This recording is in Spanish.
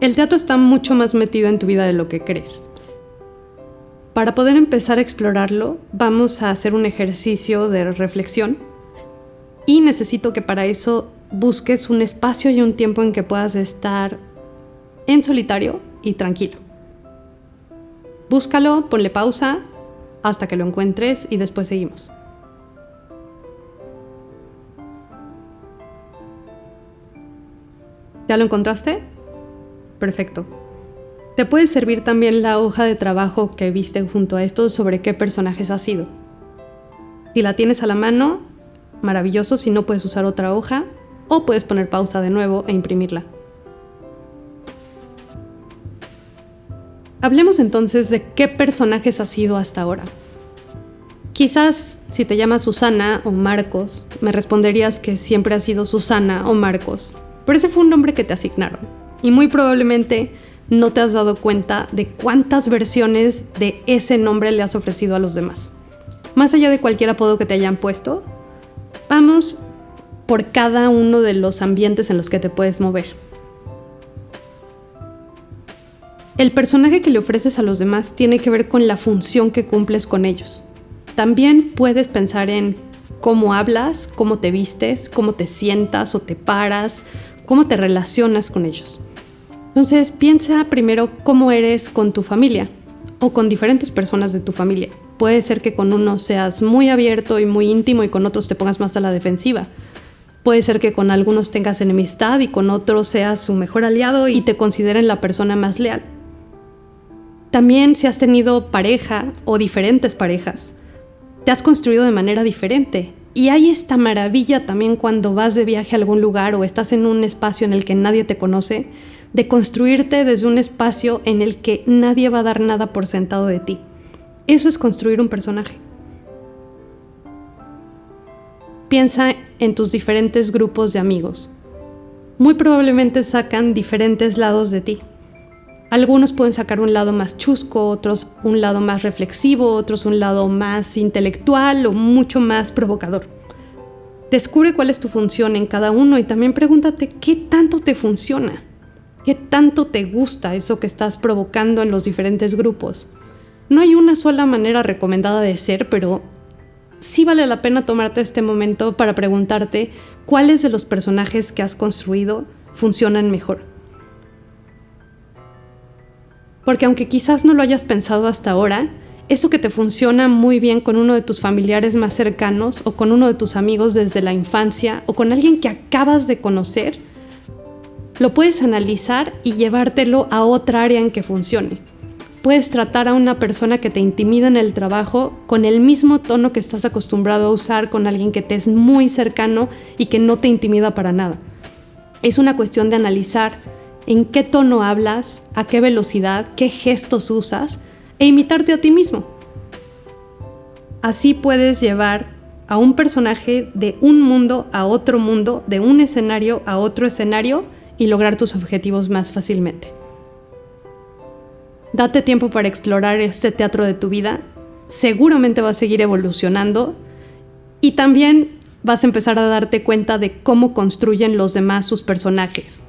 El teatro está mucho más metido en tu vida de lo que crees. Para poder empezar a explorarlo, vamos a hacer un ejercicio de reflexión y necesito que para eso busques un espacio y un tiempo en que puedas estar en solitario y tranquilo. Búscalo, ponle pausa hasta que lo encuentres y después seguimos. ¿Ya lo encontraste? Perfecto. Te puede servir también la hoja de trabajo que viste junto a esto sobre qué personajes has sido. Si la tienes a la mano, maravilloso, si no puedes usar otra hoja o puedes poner pausa de nuevo e imprimirla. Hablemos entonces de qué personajes has sido hasta ahora. Quizás si te llamas Susana o Marcos, me responderías que siempre has sido Susana o Marcos, pero ese fue un nombre que te asignaron y muy probablemente no te has dado cuenta de cuántas versiones de ese nombre le has ofrecido a los demás. Más allá de cualquier apodo que te hayan puesto, vamos por cada uno de los ambientes en los que te puedes mover. El personaje que le ofreces a los demás tiene que ver con la función que cumples con ellos. También puedes pensar en cómo hablas, cómo te vistes, cómo te sientas o te paras, cómo te relacionas con ellos. Entonces piensa primero cómo eres con tu familia o con diferentes personas de tu familia. Puede ser que con uno seas muy abierto y muy íntimo y con otros te pongas más a la defensiva. Puede ser que con algunos tengas enemistad y con otros seas su mejor aliado y te consideren la persona más leal. También si has tenido pareja o diferentes parejas, te has construido de manera diferente. Y hay esta maravilla también cuando vas de viaje a algún lugar o estás en un espacio en el que nadie te conoce, de construirte desde un espacio en el que nadie va a dar nada por sentado de ti. Eso es construir un personaje. Piensa en tus diferentes grupos de amigos. Muy probablemente sacan diferentes lados de ti. Algunos pueden sacar un lado más chusco, otros un lado más reflexivo, otros un lado más intelectual o mucho más provocador. Descubre cuál es tu función en cada uno y también pregúntate qué tanto te funciona. ¿Qué tanto te gusta eso que estás provocando en los diferentes grupos? No hay una sola manera recomendada de ser, pero sí vale la pena tomarte este momento para preguntarte cuáles de los personajes que has construido funcionan mejor. Porque aunque quizás no lo hayas pensado hasta ahora, eso que te funciona muy bien con uno de tus familiares más cercanos o con uno de tus amigos desde la infancia o con alguien que acabas de conocer, lo puedes analizar y llevártelo a otra área en que funcione. Puedes tratar a una persona que te intimida en el trabajo con el mismo tono que estás acostumbrado a usar con alguien que te es muy cercano y que no te intimida para nada. Es una cuestión de analizar en qué tono hablas, a qué velocidad, qué gestos usas e imitarte a ti mismo. Así puedes llevar a un personaje de un mundo a otro mundo, de un escenario a otro escenario, y lograr tus objetivos más fácilmente. Date tiempo para explorar este teatro de tu vida, seguramente va a seguir evolucionando y también vas a empezar a darte cuenta de cómo construyen los demás sus personajes.